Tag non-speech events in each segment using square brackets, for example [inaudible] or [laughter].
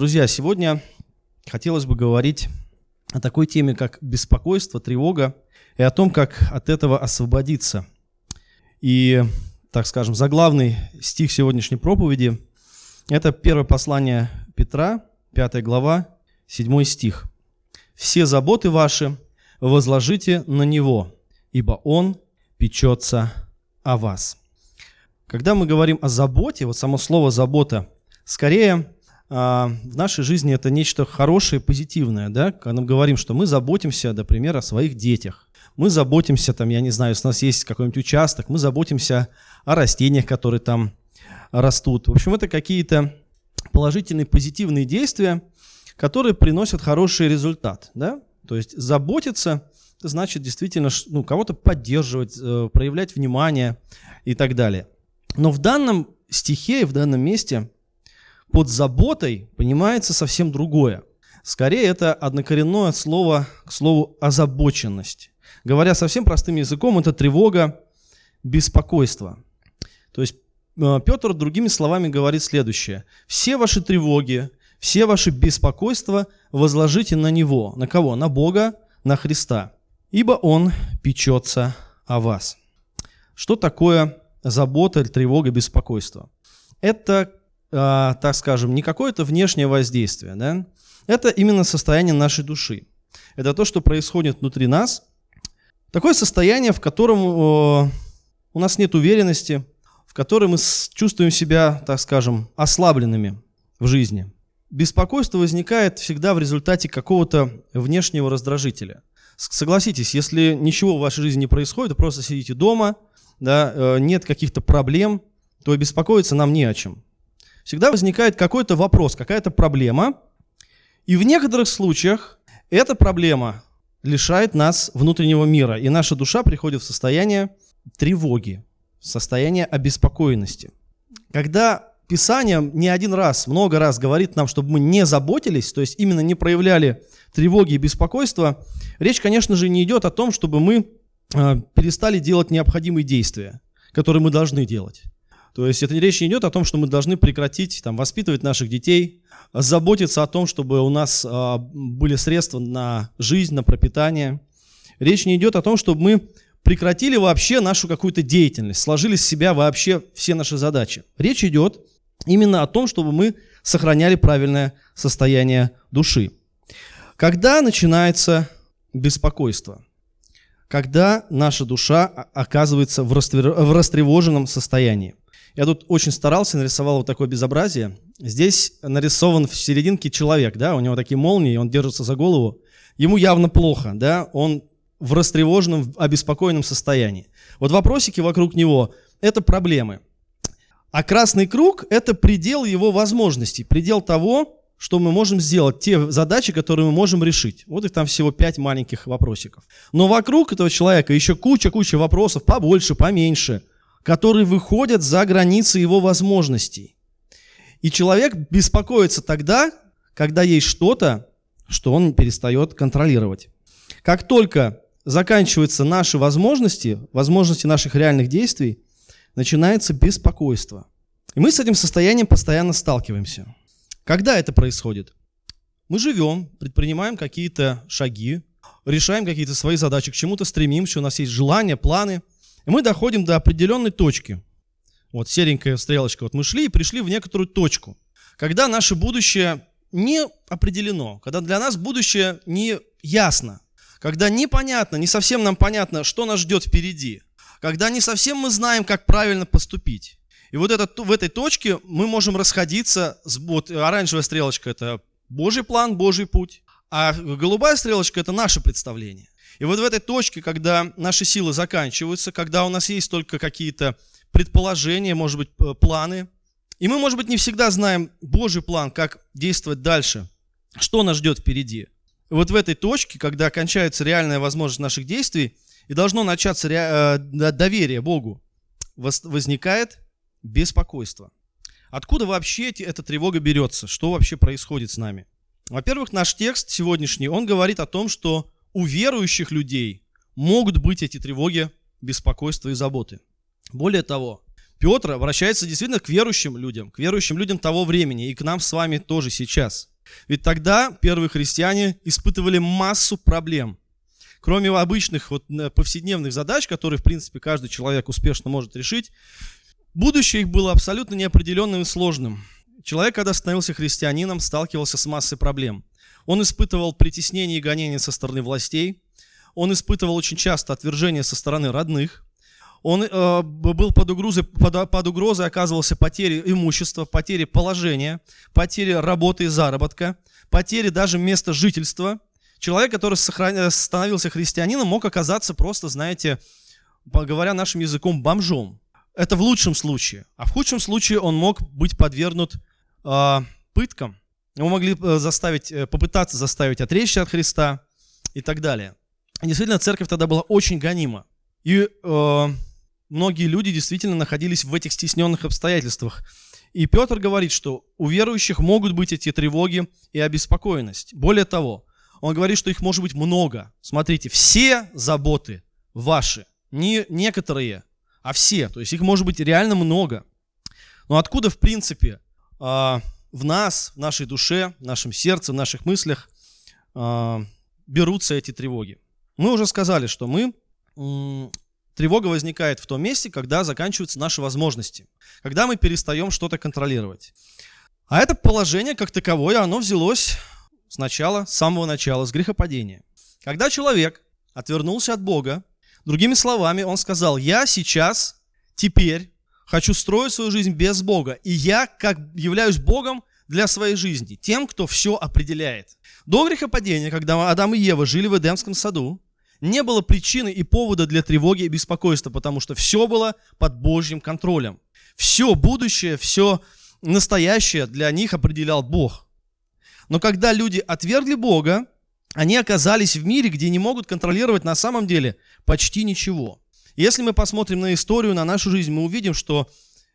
Друзья, сегодня хотелось бы говорить о такой теме, как беспокойство, тревога, и о том, как от этого освободиться. И, так скажем, заглавный стих сегодняшней проповеди – это первое послание Петра, 5 глава, 7 стих. «Все заботы ваши возложите на Него, ибо Он печется о вас». Когда мы говорим о заботе, вот само слово «забота», скорее в нашей жизни это нечто хорошее, позитивное, да, когда мы говорим, что мы заботимся, например, о своих детях, мы заботимся, там, я не знаю, у нас есть какой-нибудь участок, мы заботимся о растениях, которые там растут. В общем, это какие-то положительные, позитивные действия, которые приносят хороший результат, да, то есть заботиться, это значит действительно ну, кого-то поддерживать, э, проявлять внимание и так далее. Но в данном стихе и в данном месте под заботой понимается совсем другое. Скорее, это однокоренное слово к слову озабоченность. Говоря совсем простым языком, это тревога, беспокойство. То есть э, Петр другими словами говорит следующее. Все ваши тревоги, все ваши беспокойства возложите на Него. На кого? На Бога, на Христа. Ибо Он печется о вас. Что такое забота, тревога, беспокойство? Это э, так скажем, не какое-то внешнее воздействие, да? это именно состояние нашей души. Это то, что происходит внутри нас. Такое состояние, в котором э, у нас нет уверенности, в котором мы чувствуем себя, так скажем, ослабленными в жизни. Беспокойство возникает всегда в результате какого-то внешнего раздражителя. Согласитесь, если ничего в вашей жизни не происходит, просто сидите дома, да, э, нет каких-то проблем, то беспокоиться нам не о чем всегда возникает какой-то вопрос, какая-то проблема, и в некоторых случаях эта проблема лишает нас внутреннего мира, и наша душа приходит в состояние тревоги, в состояние обеспокоенности. Когда Писание не один раз, много раз говорит нам, чтобы мы не заботились, то есть именно не проявляли тревоги и беспокойства, речь, конечно же, не идет о том, чтобы мы э, перестали делать необходимые действия, которые мы должны делать. То есть это речь не идет о том, что мы должны прекратить там, воспитывать наших детей, заботиться о том, чтобы у нас а, были средства на жизнь, на пропитание. Речь не идет о том, чтобы мы прекратили вообще нашу какую-то деятельность, сложили с себя вообще все наши задачи. Речь идет именно о том, чтобы мы сохраняли правильное состояние души. Когда начинается беспокойство? Когда наша душа оказывается в растревоженном состоянии. Я тут очень старался, нарисовал вот такое безобразие. Здесь нарисован в серединке человек, да, у него такие молнии, он держится за голову. Ему явно плохо, да, он в растревоженном, обеспокоенном состоянии. Вот вопросики вокруг него – это проблемы. А красный круг – это предел его возможностей, предел того, что мы можем сделать, те задачи, которые мы можем решить. Вот их там всего пять маленьких вопросиков. Но вокруг этого человека еще куча-куча вопросов, побольше, поменьше – которые выходят за границы его возможностей. И человек беспокоится тогда, когда есть что-то, что он перестает контролировать. Как только заканчиваются наши возможности, возможности наших реальных действий, начинается беспокойство. И мы с этим состоянием постоянно сталкиваемся. Когда это происходит? Мы живем, предпринимаем какие-то шаги, решаем какие-то свои задачи, к чему-то стремимся, у нас есть желания, планы – и мы доходим до определенной точки. Вот серенькая стрелочка. Вот мы шли и пришли в некоторую точку. Когда наше будущее не определено, когда для нас будущее не ясно, когда непонятно, не совсем нам понятно, что нас ждет впереди, когда не совсем мы знаем, как правильно поступить. И вот это, в этой точке мы можем расходиться, с, вот оранжевая стрелочка – это Божий план, Божий путь, а голубая стрелочка – это наше представление. И вот в этой точке, когда наши силы заканчиваются, когда у нас есть только какие-то предположения, может быть, планы, и мы, может быть, не всегда знаем Божий план, как действовать дальше, что нас ждет впереди. И вот в этой точке, когда кончается реальная возможность наших действий, и должно начаться э, доверие Богу, возникает беспокойство. Откуда вообще эта тревога берется? Что вообще происходит с нами? Во-первых, наш текст сегодняшний, он говорит о том, что у верующих людей могут быть эти тревоги, беспокойства и заботы. Более того, Петр обращается действительно к верующим людям, к верующим людям того времени и к нам с вами тоже сейчас. Ведь тогда первые христиане испытывали массу проблем. Кроме обычных вот э, повседневных задач, которые, в принципе, каждый человек успешно может решить, будущее их было абсолютно неопределенным и сложным. Человек, когда становился христианином, сталкивался с массой проблем. Он испытывал притеснение и гонение со стороны властей, он испытывал очень часто отвержение со стороны родных, он э, был под угрозой, под, под угрозой оказывался потери имущества, потери положения, потери работы и заработка, потери даже места жительства. Человек, который сохран... становился христианином, мог оказаться просто, знаете, говоря нашим языком, бомжом. Это в лучшем случае. А в худшем случае он мог быть подвергнут э, пыткам. Его могли э, заставить, э, попытаться заставить отречься от Христа и так далее. И действительно, церковь тогда была очень гонима. И э, многие люди действительно находились в этих стесненных обстоятельствах. И Петр говорит, что у верующих могут быть эти тревоги и обеспокоенность. Более того, он говорит, что их может быть много. Смотрите, все заботы ваши, не некоторые, а все. То есть их может быть реально много. Но откуда, в принципе, а, в нас, в нашей душе, в нашем сердце, в наших мыслях а, берутся эти тревоги? Мы уже сказали, что мы Тревога возникает в том месте, когда заканчиваются наши возможности, когда мы перестаем что-то контролировать. А это положение как таковое, оно взялось сначала, с самого начала, с грехопадения. Когда человек отвернулся от Бога, другими словами, он сказал, я сейчас, теперь хочу строить свою жизнь без Бога, и я как являюсь Богом для своей жизни, тем, кто все определяет. До грехопадения, когда Адам и Ева жили в Эдемском саду, не было причины и повода для тревоги и беспокойства, потому что все было под Божьим контролем. Все будущее, все настоящее для них определял Бог. Но когда люди отвергли Бога, они оказались в мире, где не могут контролировать на самом деле почти ничего. Если мы посмотрим на историю, на нашу жизнь, мы увидим, что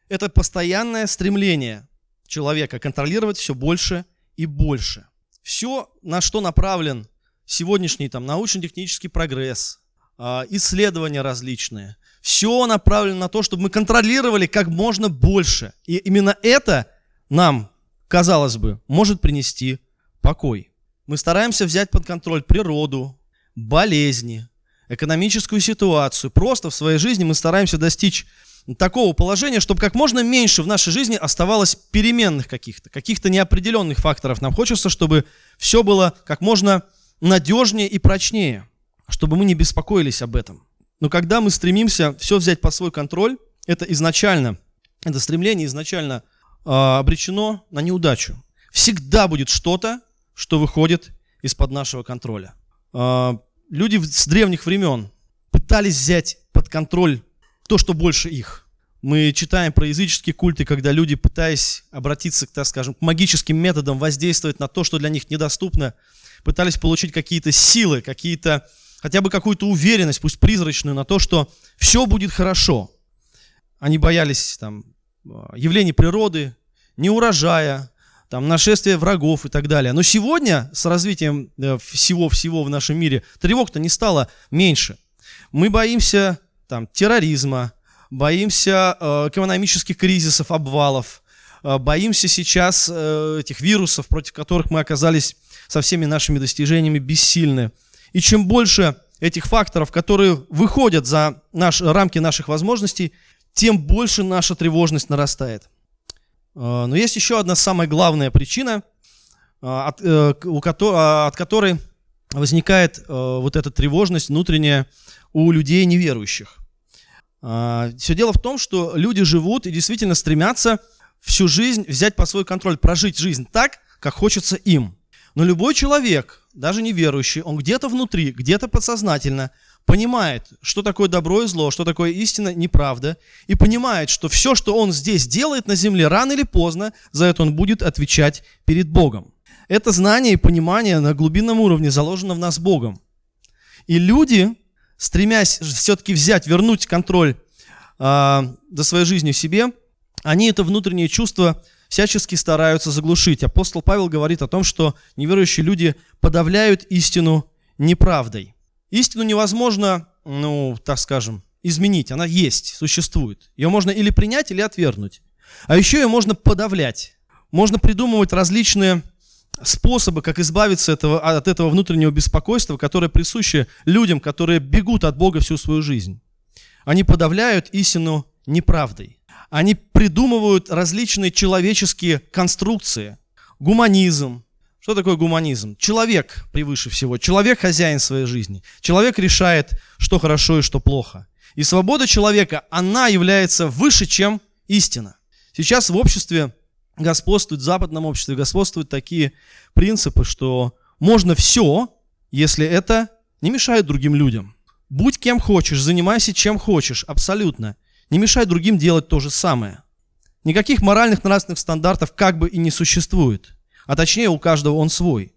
это постоянное стремление человека контролировать все больше и больше. Все, на что направлен сегодняшний там научно-технический прогресс, а, исследования различные, все направлено на то, чтобы мы контролировали как можно больше. И именно это нам, казалось бы, может принести покой. Мы стараемся взять под контроль природу, болезни, экономическую ситуацию. Просто в своей жизни мы стараемся достичь такого положения, чтобы как можно меньше в нашей жизни оставалось переменных каких-то, каких-то неопределенных факторов. Нам хочется, чтобы все было как можно надежнее и прочнее, чтобы мы не беспокоились об этом. Но когда мы стремимся все взять под свой контроль, это изначально, это стремление изначально э, обречено на неудачу. Всегда будет что-то, что выходит из-под нашего контроля. Э, люди с древних времен пытались взять под контроль то, что больше их. Мы читаем про языческие культы, когда люди, пытаясь обратиться, так скажем, к магическим методам, воздействовать на то, что для них недоступно, пытались получить какие-то силы, какие-то, хотя бы какую-то уверенность, пусть призрачную, на то, что все будет хорошо. Они боялись там, явлений природы, неурожая, там, нашествия врагов и так далее. Но сегодня, с развитием э, всего-всего в нашем мире, тревог-то не стало меньше. Мы боимся там, терроризма, боимся э, экономических кризисов, обвалов, э, боимся сейчас э, этих вирусов, против которых мы оказались со всеми нашими достижениями бессильны. И чем больше этих факторов, которые выходят за наш, рамки наших возможностей, тем больше наша тревожность нарастает. А, но есть еще одна самая главная причина, а, от, э, а, от которой возникает вот эта тревожность внутренняя у людей неверующих. Все дело в том, что люди живут и действительно стремятся всю жизнь взять под свой контроль, прожить жизнь так, как хочется им. Но любой человек, даже неверующий, он где-то внутри, где-то подсознательно понимает, что такое добро и зло, что такое истина, неправда, и понимает, что все, что он здесь делает на земле, рано или поздно за это он будет отвечать перед Богом. Это знание и понимание на глубинном уровне заложено в нас Богом. И люди, стремясь все-таки взять, вернуть контроль э, за своей жизнью себе, они это внутреннее чувство всячески стараются заглушить. Апостол Павел говорит о том, что неверующие люди подавляют истину неправдой. Истину невозможно, ну, так скажем, изменить. Она есть, существует. Ее можно или принять, или отвергнуть. А еще ее можно подавлять. Можно придумывать различные способы, как избавиться этого, от этого внутреннего беспокойства, которое присуще людям, которые бегут от Бога всю свою жизнь. Они подавляют истину неправдой. Они придумывают различные человеческие конструкции. Гуманизм. Что такое гуманизм? Человек превыше всего. Человек хозяин своей жизни. Человек решает, что хорошо и что плохо. И свобода человека, она является выше, чем истина. Сейчас в обществе господствуют, в западном обществе господствуют такие принципы, что можно все, если это не мешает другим людям. Будь кем хочешь, занимайся чем хочешь, абсолютно. Не мешай другим делать то же самое. Никаких моральных нравственных стандартов как бы и не существует. А точнее, у каждого он свой.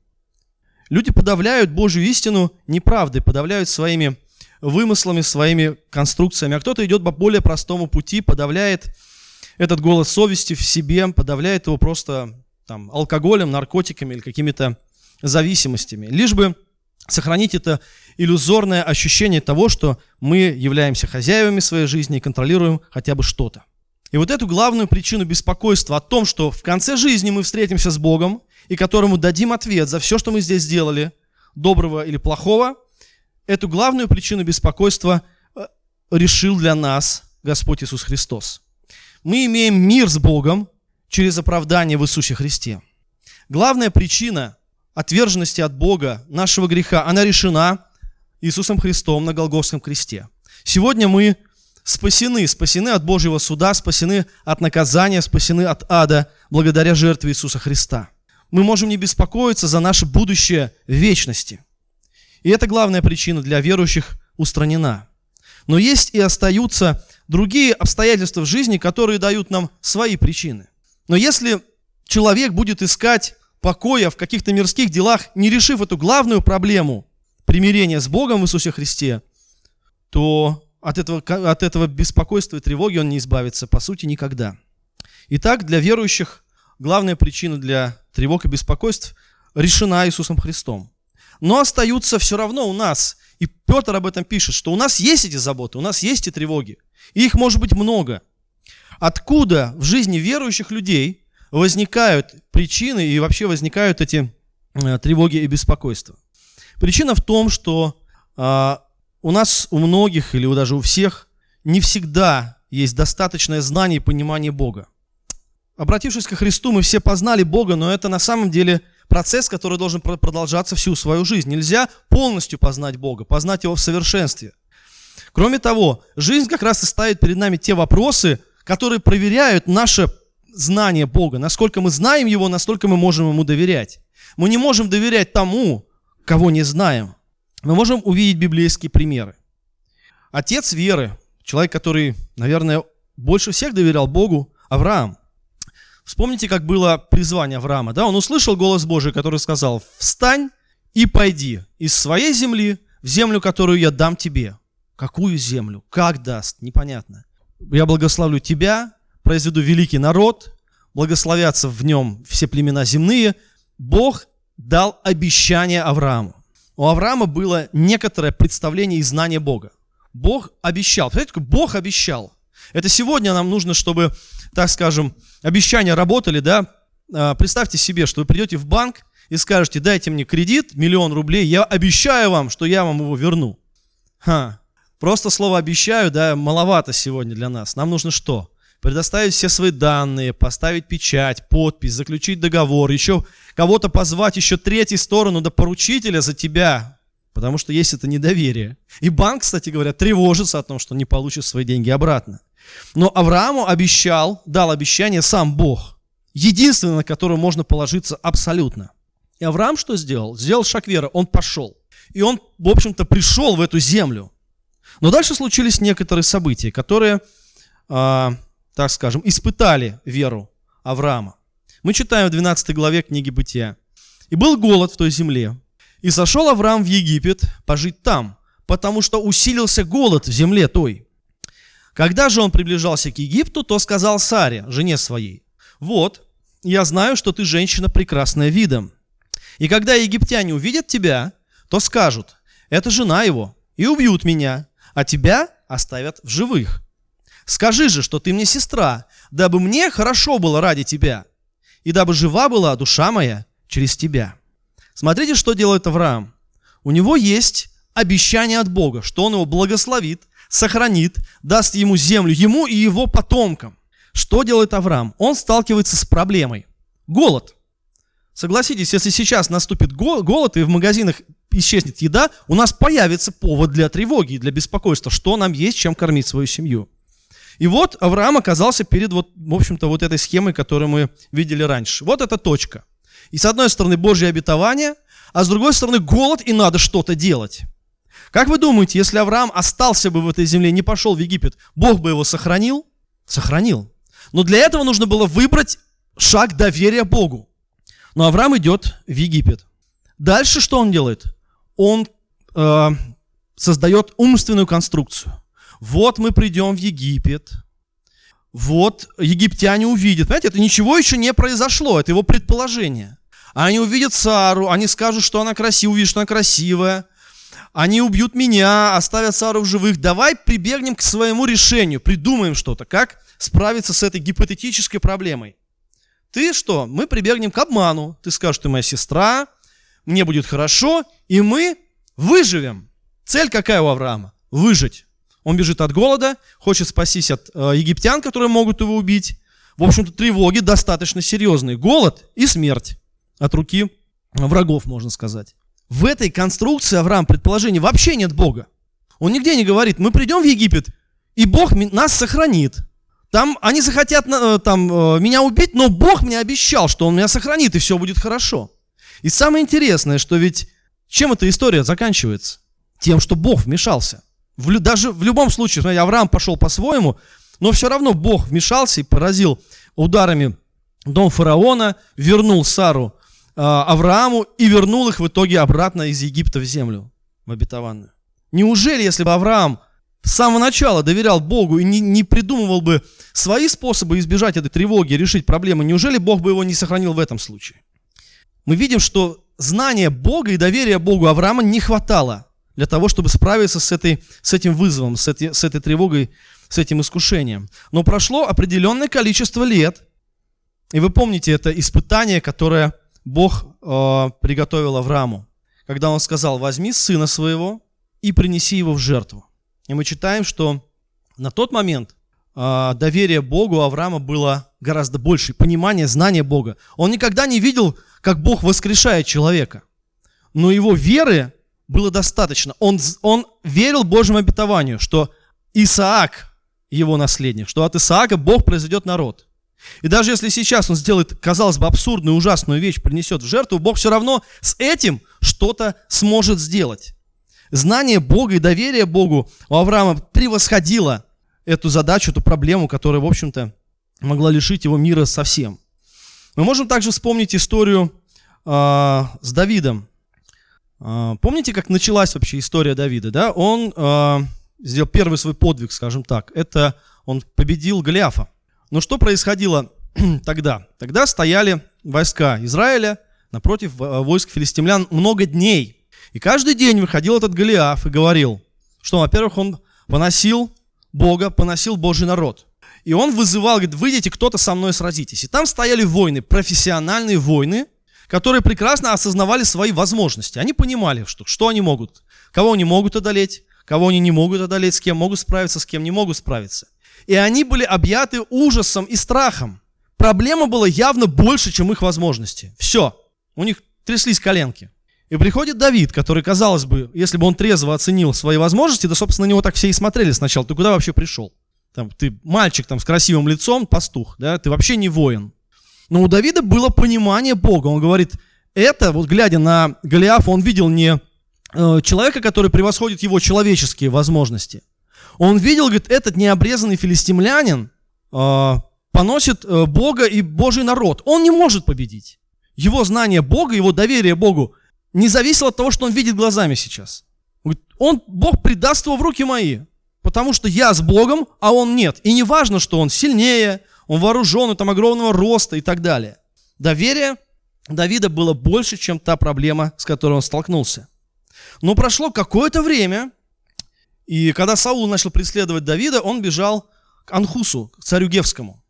Люди подавляют Божью истину неправдой, подавляют своими вымыслами, своими конструкциями. А кто-то идет по более простому пути, подавляет этот голос совести в себе, подавляет его просто там, алкоголем, наркотиками или какими-то зависимостями. Лишь бы сохранить это иллюзорное ощущение того, что мы являемся хозяевами своей жизни и контролируем хотя бы что-то. И вот эту главную причину беспокойства о том, что в конце жизни мы встретимся с Богом и которому дадим ответ за все, что мы здесь сделали, доброго или плохого, эту главную причину беспокойства э, решил для нас Господь Иисус Христос мы имеем мир с Богом через оправдание в Иисусе Христе. Главная причина отверженности от Бога, нашего греха, она решена Иисусом Христом на Голгофском кресте. Сегодня мы спасены, спасены от Божьего суда, спасены от наказания, спасены от ада благодаря жертве Иисуса Христа. Мы можем не беспокоиться за наше будущее вечности. И это главная причина для верующих устранена. Но есть и остаются другие обстоятельства в жизни, которые дают нам свои причины. Но если человек будет искать покоя в каких-то мирских делах, не решив эту главную проблему примирения с Богом в Иисусе Христе, то от этого, от этого беспокойства и тревоги он не избавится, по сути, никогда. Итак, для верующих главная причина для тревог и беспокойств решена Иисусом Христом. Но остаются все равно у нас, и Петр об этом пишет, что у нас есть эти заботы, у нас есть эти тревоги. И их может быть много. Откуда в жизни верующих людей возникают причины и вообще возникают эти э, тревоги и беспокойства? Причина в том, что э, у нас, у многих или даже у всех не всегда есть достаточное знание и понимание Бога. Обратившись ко Христу, мы все познали Бога, но это на самом деле процесс, который должен продолжаться всю свою жизнь. Нельзя полностью познать Бога, познать Его в совершенстве. Кроме того, жизнь как раз и ставит перед нами те вопросы, которые проверяют наше знание Бога. Насколько мы знаем Его, настолько мы можем Ему доверять. Мы не можем доверять тому, кого не знаем. Мы можем увидеть библейские примеры. Отец веры, человек, который, наверное, больше всех доверял Богу, Авраам. Вспомните, как было призвание Авраама. Да? Он услышал голос Божий, который сказал, «Встань и пойди из своей земли в землю, которую я дам тебе». Какую землю? Как даст? Непонятно. Я благословлю тебя, произведу великий народ, благословятся в нем все племена земные. Бог дал обещание Аврааму. У Авраама было некоторое представление и знание Бога. Бог обещал. Представляете, Бог обещал. Это сегодня нам нужно, чтобы, так скажем, обещания работали, да? А, представьте себе, что вы придете в банк и скажете, дайте мне кредит, миллион рублей, я обещаю вам, что я вам его верну. Ха, Просто слово «обещаю», да, маловато сегодня для нас. Нам нужно что? Предоставить все свои данные, поставить печать, подпись, заключить договор, еще кого-то позвать, еще третью сторону до поручителя за тебя, потому что есть это недоверие. И банк, кстати говоря, тревожится о том, что не получит свои деньги обратно. Но Аврааму обещал, дал обещание сам Бог, единственный, на которого можно положиться абсолютно. И Авраам что сделал? Сделал шаг веры, он пошел. И он, в общем-то, пришел в эту землю. Но дальше случились некоторые события, которые, э, так скажем, испытали веру Авраама. Мы читаем в 12 главе книги Бытия. «И был голод в той земле, и сошел Авраам в Египет пожить там, потому что усилился голод в земле той. Когда же он приближался к Египту, то сказал Саре, жене своей, «Вот, я знаю, что ты женщина прекрасная видом. И когда египтяне увидят тебя, то скажут, это жена его, и убьют меня, а тебя оставят в живых. Скажи же, что ты мне сестра, дабы мне хорошо было ради тебя, и дабы жива была душа моя через тебя. Смотрите, что делает Авраам. У него есть обещание от Бога, что он его благословит, сохранит, даст ему землю, ему и его потомкам. Что делает Авраам? Он сталкивается с проблемой. Голод. Согласитесь, если сейчас наступит голод и в магазинах исчезнет еда, у нас появится повод для тревоги и для беспокойства, что нам есть, чем кормить свою семью. И вот Авраам оказался перед, вот, в общем-то, вот этой схемой, которую мы видели раньше. Вот эта точка. И с одной стороны Божье обетование, а с другой стороны голод, и надо что-то делать. Как вы думаете, если Авраам остался бы в этой земле, не пошел в Египет, Бог бы его сохранил? Сохранил. Но для этого нужно было выбрать шаг доверия Богу. Но Авраам идет в Египет. Дальше что он делает? Он э, создает умственную конструкцию. Вот мы придем в Египет, вот египтяне увидят. Понимаете, это ничего еще не произошло, это его предположение. Они увидят Сару, они скажут, что она красивая, увидят, что она красивая. Они убьют меня, оставят Сару в живых. Давай прибегнем к своему решению, придумаем что-то, как справиться с этой гипотетической проблемой. Ты что? Мы прибегнем к обману. Ты скажешь, ты моя сестра, мне будет хорошо, и мы выживем. Цель какая у Авраама? Выжить. Он бежит от голода, хочет спастись от э, египтян, которые могут его убить. В общем-то, тревоги достаточно серьезные. Голод и смерть от руки врагов, можно сказать. В этой конструкции Авраам предположение вообще нет Бога. Он нигде не говорит, мы придем в Египет, и Бог нас сохранит. Там они захотят э, там, э, меня убить, но Бог мне обещал, что Он меня сохранит, и все будет хорошо. И самое интересное, что ведь чем эта история заканчивается? Тем, что Бог вмешался. В, даже в любом случае, смотрите, Авраам пошел по-своему, но все равно Бог вмешался и поразил ударами дом фараона, вернул Сару э, Аврааму и вернул их в итоге обратно из Египта в землю, в обетованную. Неужели, если бы Авраам с самого начала доверял Богу и не, не придумывал бы свои способы избежать этой тревоги, решить проблемы, неужели Бог бы его не сохранил в этом случае? Мы видим, что знания Бога и доверия Богу Авраама не хватало для того, чтобы справиться с, этой, с этим вызовом, с, этой, с этой тревогой, с этим искушением. Но прошло определенное количество лет, и вы помните это испытание, которое Бог э, приготовил Аврааму, когда он сказал, возьми сына своего и принеси его в жертву. И мы читаем, что на тот момент э, доверие Богу Авраама было гораздо больше, понимание, знание Бога. Он никогда не видел, как Бог воскрешает человека. Но его веры было достаточно. Он, он верил Божьему обетованию, что Исаак его наследник, что от Исаака Бог произойдет народ. И даже если сейчас он сделает, казалось бы, абсурдную, ужасную вещь, принесет в жертву, Бог все равно с этим что-то сможет сделать. Знание Бога и доверие Богу у Авраама превосходило эту задачу, эту проблему, которая, в общем-то, могла лишить его мира совсем. Мы можем также вспомнить историю э, с Давидом. Э, помните, как началась вообще история Давида? Да? Он э, сделал первый свой подвиг, скажем так. Это он победил Голиафа. Но что происходило [clears throat] тогда? Тогда стояли войска Израиля напротив войск филистимлян много дней. И каждый день выходил этот Голиаф и говорил, что, во-первых, он поносил Бога, поносил Божий народ. И он вызывал, говорит, выйдите, кто-то со мной сразитесь. И там стояли войны, профессиональные войны, которые прекрасно осознавали свои возможности. Они понимали, что, что они могут, кого они могут одолеть, кого они не могут одолеть, с кем могут справиться, с кем не могут справиться. И они были объяты ужасом и страхом. Проблема была явно больше, чем их возможности. Все. У них тряслись коленки. И приходит Давид, который, казалось бы, если бы он трезво оценил свои возможности, то, собственно, на него так все и смотрели сначала. Ты куда вообще пришел? Там, ты мальчик там, с красивым лицом, пастух, да? ты вообще не воин. Но у Давида было понимание Бога. Он говорит, это, вот глядя на Голиафа, он видел не э, человека, который превосходит его человеческие возможности. Он видел, говорит, этот необрезанный филистимлянин э, поносит э, Бога и Божий народ. Он не может победить. Его знание Бога, его доверие Богу не зависело от того, что он видит глазами сейчас. Он, Бог предаст его в руки мои, потому что я с Богом, а он нет. И не важно, что он сильнее, он вооружен, там огромного роста и так далее. Доверие Давида было больше, чем та проблема, с которой он столкнулся. Но прошло какое-то время, и когда Саул начал преследовать Давида, он бежал к Анхусу, к царю Гевскому.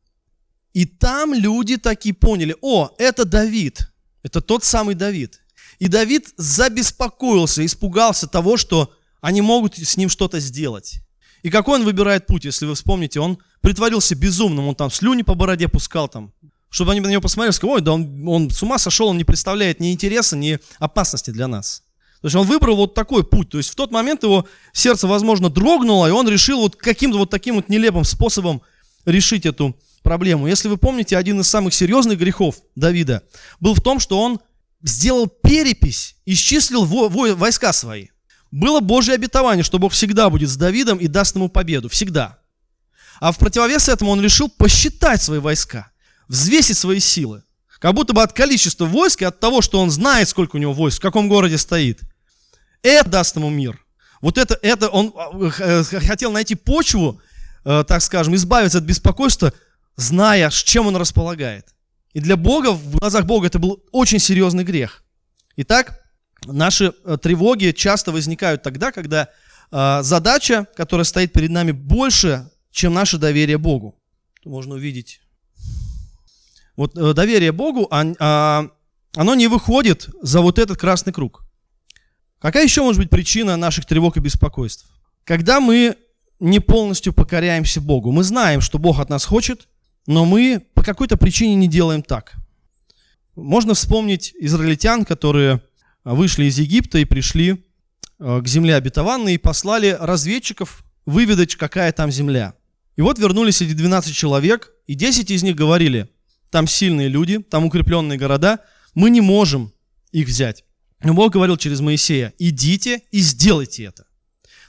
И там люди такие поняли, о, это Давид, Это тот самый Давид. И Давид забеспокоился, испугался того, что они могут с ним что-то сделать. И какой он выбирает путь, если вы вспомните, он притворился безумным, он там слюни по бороде пускал там, чтобы они на него посмотрели, сказали, ой, да он, он с ума сошел, он не представляет ни интереса, ни опасности для нас. То есть он выбрал вот такой путь. То есть в тот момент его сердце, возможно, дрогнуло, и он решил вот каким-то вот таким вот нелепым способом решить эту проблему. Если вы помните, один из самых серьезных грехов Давида был в том, что он сделал перепись, исчислил во, во, войска свои. Было Божье обетование, что Бог всегда будет с Давидом и даст ему победу. Всегда. А в противовес этому он решил посчитать свои войска, взвесить свои силы. Как будто бы от количества войск и от того, что он знает, сколько у него войск, в каком городе стоит. Это даст ему мир. Вот это, это он э, хотел найти почву, э, так скажем, избавиться от беспокойства, зная, с чем он располагает. И для Бога, в глазах Бога это был очень серьезный грех. Итак, наши э, тревоги часто возникают тогда, когда задача, которая стоит перед нами, больше, чем наше доверие Богу. Можно увидеть вот э, доверие Богу, а, оно не выходит за вот этот красный круг. Какая еще может быть причина наших тревог и беспокойств? Когда мы не полностью покоряемся Богу. Мы знаем, что Бог от нас хочет, но мы по какой-то причине не делаем так. Можно вспомнить израильтян, которые вышли из Египта и пришли э, к земле обетованной и послали разведчиков выведать, какая там земля. И вот вернулись эти 12 человек, и 10 из них говорили, там сильные люди, там укрепленные города, мы не можем их взять. Но Бог говорил через Моисея, идите и сделайте это.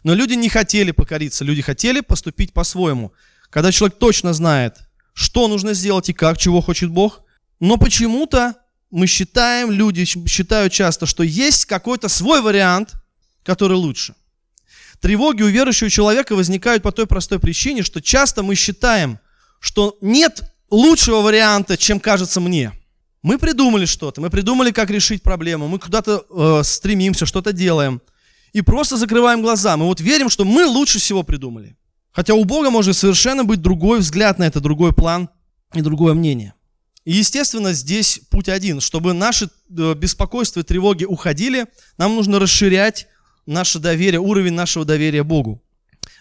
Но люди не хотели покориться, люди хотели поступить по-своему. Когда человек точно знает, что нужно сделать и как, чего хочет Бог, но почему-то мы считаем, люди считают часто, что есть какой-то свой вариант, который лучше. Тревоги у верующего человека возникают по той простой причине, что часто мы считаем, что нет лучшего варианта, чем кажется мне. Мы придумали что-то, мы придумали, как решить проблему, мы куда-то э, стремимся, что-то делаем. И просто закрываем глаза. Мы вот верим, что мы лучше всего придумали. Хотя у Бога может совершенно быть другой взгляд на это, другой план и другое мнение. И, естественно, здесь путь один. Чтобы наши э, беспокойства и тревоги уходили, нам нужно расширять наше доверие, уровень нашего доверия Богу.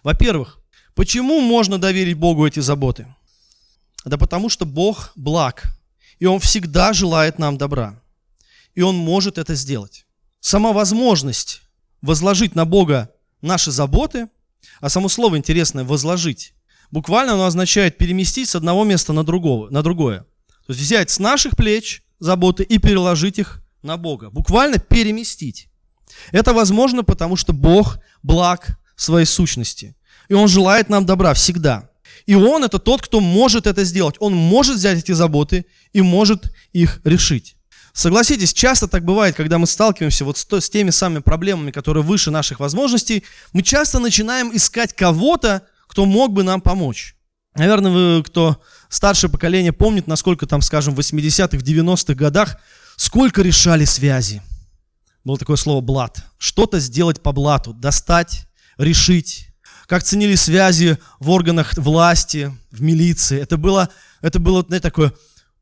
Во-первых, почему можно доверить Богу эти заботы? Да потому что Бог благ, и Он всегда желает нам добра. И Он может это сделать. Сама возможность возложить на Бога наши заботы, а само слово интересное «возложить», буквально оно означает переместить с одного места на, другого, на другое. То есть взять с наших плеч заботы и переложить их на Бога. Буквально переместить. Это возможно, потому что Бог благ в своей сущности. И Он желает нам добра всегда. И Он это тот, кто может это сделать. Он может взять эти заботы и может их решить. Согласитесь, часто так бывает, когда мы сталкиваемся вот с, с теми самыми проблемами, которые выше наших возможностей, мы часто начинаем искать кого-то, кто мог бы нам помочь. Наверное, вы, кто старшее поколение, помнит, насколько там, скажем, в 80-х, 90-х годах, сколько решали связи. Было такое слово «блат». Что-то сделать по блату, достать, решить, как ценили связи в органах власти, в милиции. Это было, это было знаете, такое,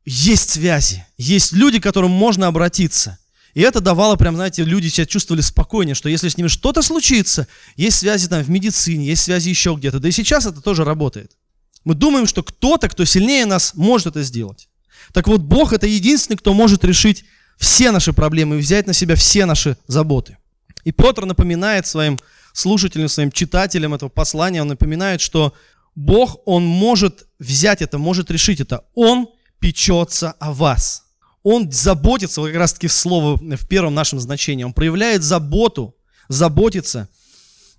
есть связи, есть люди, к которым можно обратиться. И это давало прям, знаете, люди себя чувствовали спокойнее, что если с ними что-то случится, есть связи там в медицине, есть связи еще где-то. Да и сейчас это тоже работает. Мы думаем, что кто-то, кто сильнее нас, может это сделать. Так вот, Бог это единственный, кто может решить все наши проблемы и взять на себя все наши заботы. И Петр напоминает своим слушателям, своим читателям этого послания, он напоминает, что Бог, Он может взять это, может решить это. Он печется о вас. Он заботится, как раз таки слово в первом нашем значении, Он проявляет заботу, заботится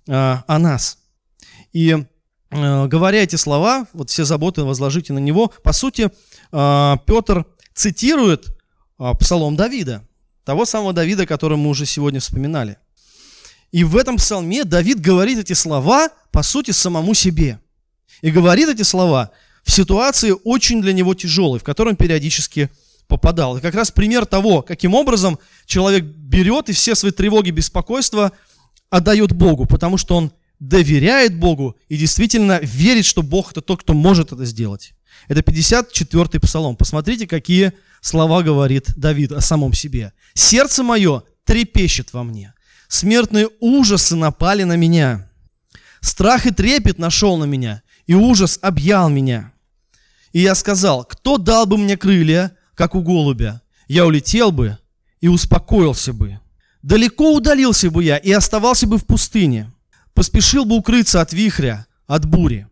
э, о нас. И говоря эти слова, вот все заботы возложите на Него, по сути, э, Петр цитирует э, псалом Давида, того самого Давида, который мы уже сегодня вспоминали – и в этом псалме Давид говорит эти слова, по сути, самому себе. И говорит эти слова в ситуации очень для него тяжелой, в которой он периодически попадал. И как раз пример того, каким образом человек берет и все свои тревоги, беспокойства отдает Богу, потому что он доверяет Богу и действительно верит, что Бог это тот, кто может это сделать. Это 54-й псалом. Посмотрите, какие слова говорит Давид о самом себе. «Сердце мое трепещет во мне, смертные ужасы напали на меня, страх и трепет нашел на меня, и ужас объял меня. И я сказал, кто дал бы мне крылья, как у голубя? Я улетел бы и успокоился бы. Далеко удалился бы я и оставался бы в пустыне. Поспешил бы укрыться от вихря, от бури.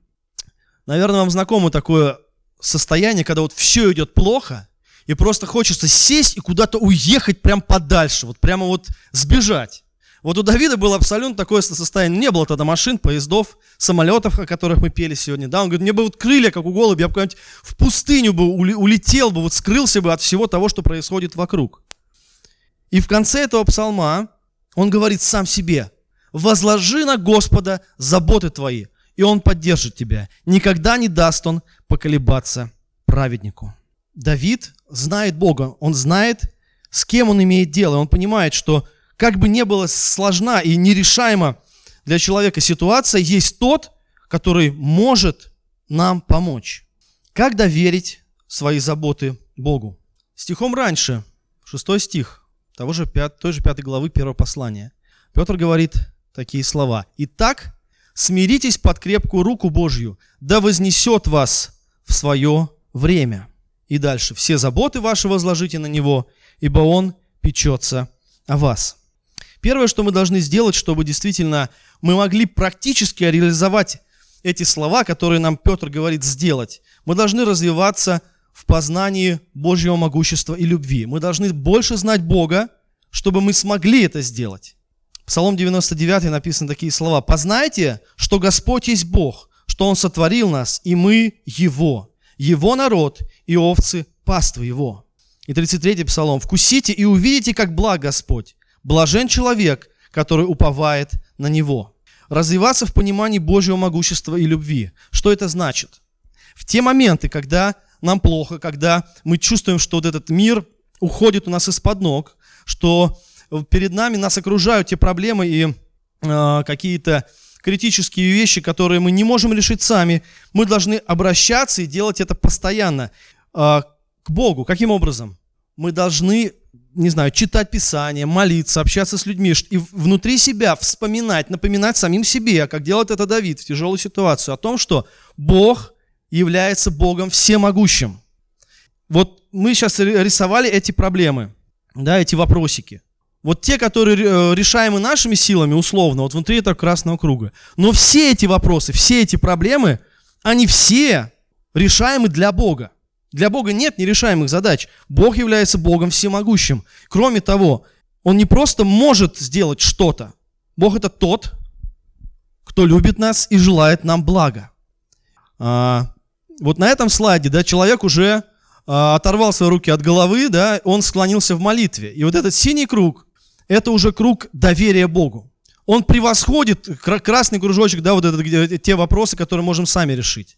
Наверное, вам знакомо такое состояние, когда вот все идет плохо, и просто хочется сесть и куда-то уехать прям подальше, вот прямо вот сбежать. Вот у Давида было абсолютно такое состояние. Не было тогда машин, поездов, самолетов, о которых мы пели сегодня. Да, он говорит, мне бы вот крылья, как у голубя, я бы куда-нибудь в пустыню бы улетел бы, вот скрылся бы от всего того, что происходит вокруг. И в конце этого псалма он говорит сам себе, возложи на Господа заботы твои, и он поддержит тебя. Никогда не даст он поколебаться праведнику. Давид знает Бога, он знает, с кем он имеет дело, он понимает, что как бы не было сложна и нерешаема для человека ситуация, есть тот, который может нам помочь. Как доверить свои заботы Богу? Стихом раньше, шестой стих, того же, той же пятой главы первого послания. Петр говорит такие слова. «Итак, смиритесь под крепкую руку Божью, да вознесет вас в свое время». И дальше. «Все заботы ваши возложите на Него, ибо Он печется о вас». Первое, что мы должны сделать, чтобы действительно мы могли практически реализовать эти слова, которые нам Петр говорит сделать, мы должны развиваться в познании Божьего могущества и любви. Мы должны больше знать Бога, чтобы мы смогли это сделать. Псалом 99 написаны такие слова. «Познайте, что Господь есть Бог, что Он сотворил нас, и мы Его, Его народ и овцы паствы Его». И 33 псалом. «Вкусите и увидите, как благ Господь, Блажен человек, который уповает на Него. Развиваться в понимании Божьего могущества и любви. Что это значит? В те моменты, когда нам плохо, когда мы чувствуем, что вот этот мир уходит у нас из-под ног, что перед нами нас окружают те проблемы и э, какие-то критические вещи, которые мы не можем решить сами, мы должны обращаться и делать это постоянно э, к Богу. Каким образом? Мы должны не знаю, читать Писание, молиться, общаться с людьми и внутри себя вспоминать, напоминать самим себе, как делает это Давид в тяжелую ситуацию, о том, что Бог является Богом всемогущим. Вот мы сейчас рисовали эти проблемы, да, эти вопросики. Вот те, которые э, решаемы нашими силами, условно, вот внутри этого красного круга. Но все эти вопросы, все эти проблемы, они все решаемы для Бога. Для Бога нет нерешаемых задач. Бог является Богом всемогущим. Кроме того, Он не просто может сделать что-то. Бог это тот, кто любит нас и желает нам блага. А, вот на этом слайде, да, человек уже а, оторвал свои руки от головы, да, он склонился в молитве. И вот этот синий круг, это уже круг доверия Богу. Он превосходит красный кружочек, да, вот это, те вопросы, которые можем сами решить.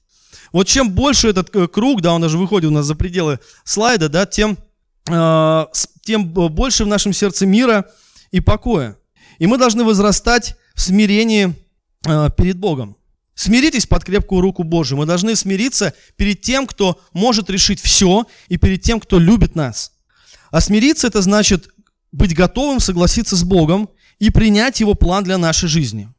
Вот чем больше этот э, круг, да, он даже выходит у нас за пределы слайда, да, тем, э, тем больше в нашем сердце мира и покоя. И мы должны возрастать в смирении э, перед Богом. Смиритесь под крепкую руку Божию. Мы должны смириться перед тем, кто может решить все, и перед тем, кто любит нас. А смириться это значит быть готовым согласиться с Богом и принять Его план для нашей жизни.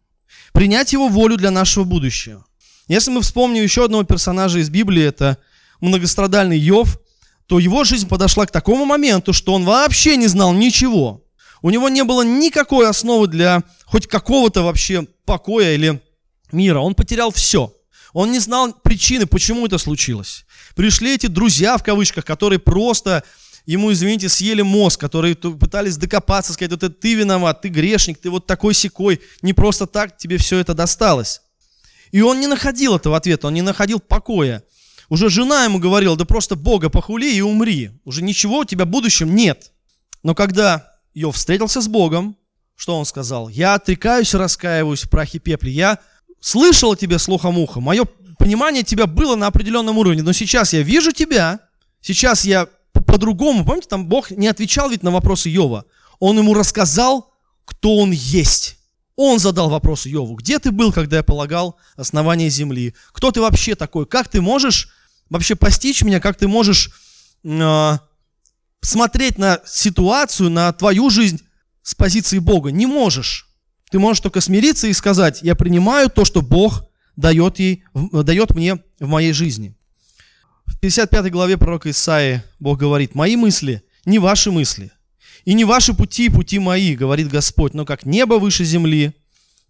Принять Его волю для нашего будущего. Если мы вспомним еще одного персонажа из Библии, это многострадальный Йов, то его жизнь подошла к такому моменту, что он вообще не знал ничего. У него не было никакой основы для хоть какого-то вообще покоя или мира. Он потерял все. Он не знал причины, почему это случилось. Пришли эти друзья, в кавычках, которые просто ему, извините, съели мозг, которые пытались докопаться, сказать, вот это ты виноват, ты грешник, ты вот такой секой, не просто так тебе все это досталось. И он не находил этого ответа, он не находил покоя. Уже жена ему говорила, да просто Бога похули и умри. Уже ничего у тебя в будущем нет. Но когда Йов встретился с Богом, что он сказал? Я отрекаюсь раскаиваюсь в прахе пепле. Я слышал о тебе слухом уха. Мое понимание тебя было на определенном уровне. Но сейчас я вижу тебя. Сейчас я по-другому. Помните, там Бог не отвечал ведь на вопросы Йова. Он ему рассказал, кто он есть. Он задал вопрос Йову, где ты был, когда я полагал основание земли? Кто ты вообще такой? Как ты можешь вообще постичь меня, как ты можешь э, смотреть на ситуацию, на твою жизнь с позиции Бога. Не можешь. Ты можешь только смириться и сказать, я принимаю то, что Бог дает, ей, дает мне в моей жизни. В 55 главе пророка Исаии Бог говорит, «Мои мысли не ваши мысли, и не ваши пути, пути мои, говорит Господь, но как небо выше земли,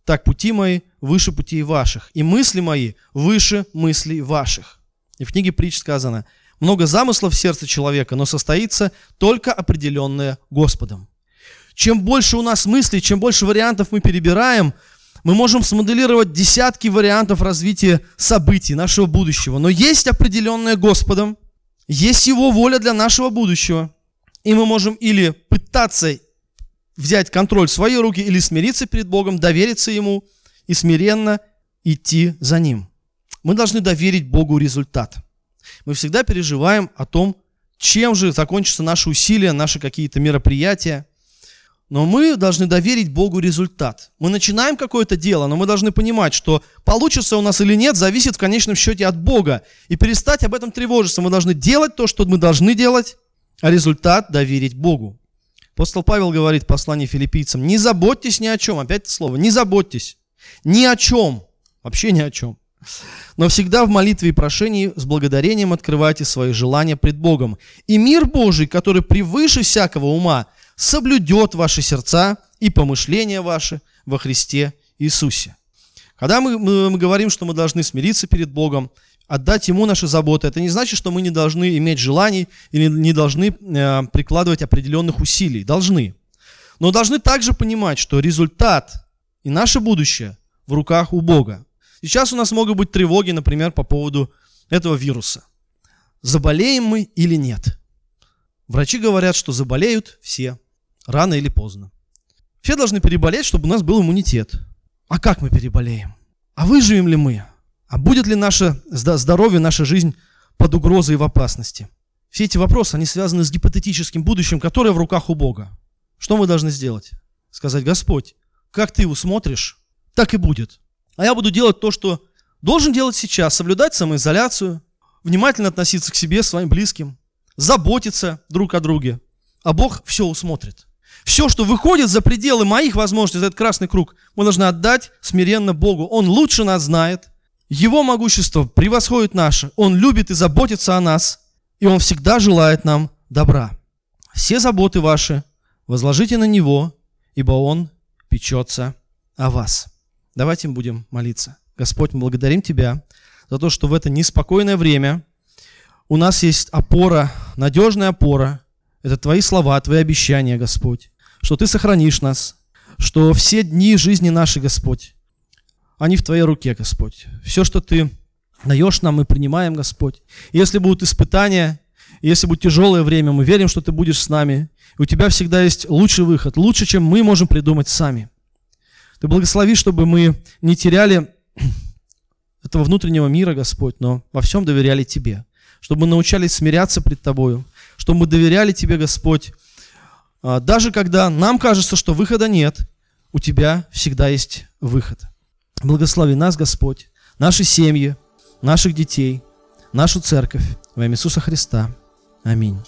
так пути мои выше путей ваших, и мысли мои выше мыслей ваших». И в книге притч сказано, много замыслов в сердце человека, но состоится только определенное Господом. Чем больше у нас мыслей, чем больше вариантов мы перебираем, мы можем смоделировать десятки вариантов развития событий нашего будущего. Но есть определенное Господом, есть Его воля для нашего будущего. И мы можем или пытаться взять контроль в свои руки, или смириться перед Богом, довериться Ему и смиренно идти за Ним. Мы должны доверить Богу результат. Мы всегда переживаем о том, чем же закончатся наши усилия, наши какие-то мероприятия. Но мы должны доверить Богу результат. Мы начинаем какое-то дело, но мы должны понимать, что получится у нас или нет, зависит в конечном счете от Бога. И перестать об этом тревожиться. Мы должны делать то, что мы должны делать, а результат доверить Богу. Апостол Павел говорит в послании филиппийцам, не заботьтесь ни о чем, опять это слово, не заботьтесь, ни о чем, вообще ни о чем. Но всегда в молитве и прошении с благодарением открывайте свои желания пред Богом. И мир Божий, который превыше всякого ума, соблюдет ваши сердца и помышления ваши во Христе Иисусе. Когда мы, мы, мы говорим, что мы должны смириться перед Богом, отдать Ему наши заботы, это не значит, что мы не должны иметь желаний или не должны э, прикладывать определенных усилий. Должны. Но должны также понимать, что результат и наше будущее в руках у Бога. Сейчас у нас могут быть тревоги, например, по поводу этого вируса. Заболеем мы или нет? Врачи говорят, что заболеют все рано или поздно. Все должны переболеть, чтобы у нас был иммунитет. А как мы переболеем? А выживем ли мы? А будет ли наше здоровье, наша жизнь под угрозой и в опасности? Все эти вопросы, они связаны с гипотетическим будущим, которое в руках у Бога. Что мы должны сделать? Сказать, Господь, как ты его смотришь, так и будет. А я буду делать то, что должен делать сейчас, соблюдать самоизоляцию, внимательно относиться к себе, своим близким, заботиться друг о друге. А Бог все усмотрит. Все, что выходит за пределы моих возможностей, за этот красный круг, мы должны отдать смиренно Богу. Он лучше нас знает. Его могущество превосходит наше. Он любит и заботится о нас. И Он всегда желает нам добра. Все заботы ваши возложите на Него, ибо Он печется о вас. Давайте будем молиться. Господь, мы благодарим Тебя за то, что в это неспокойное время у нас есть опора, надежная опора – это Твои слова, Твои обещания, Господь, что Ты сохранишь нас, что все дни жизни нашей, Господь, они в Твоей руке, Господь. Все, что Ты даешь нам, мы принимаем, Господь. И если будут испытания, если будет тяжелое время, мы верим, что Ты будешь с нами. И у Тебя всегда есть лучший выход, лучше, чем мы можем придумать сами. Ты благослови, чтобы мы не теряли [clears throat] этого внутреннего мира, Господь, но во всем доверяли Тебе. Чтобы мы научались смиряться пред Тобою, что мы доверяли Тебе, Господь. А, даже когда нам кажется, что выхода нет, у Тебя всегда есть выход. Благослови нас, Господь, наши семьи, наших детей, нашу церковь во имя Иисуса Христа. Аминь.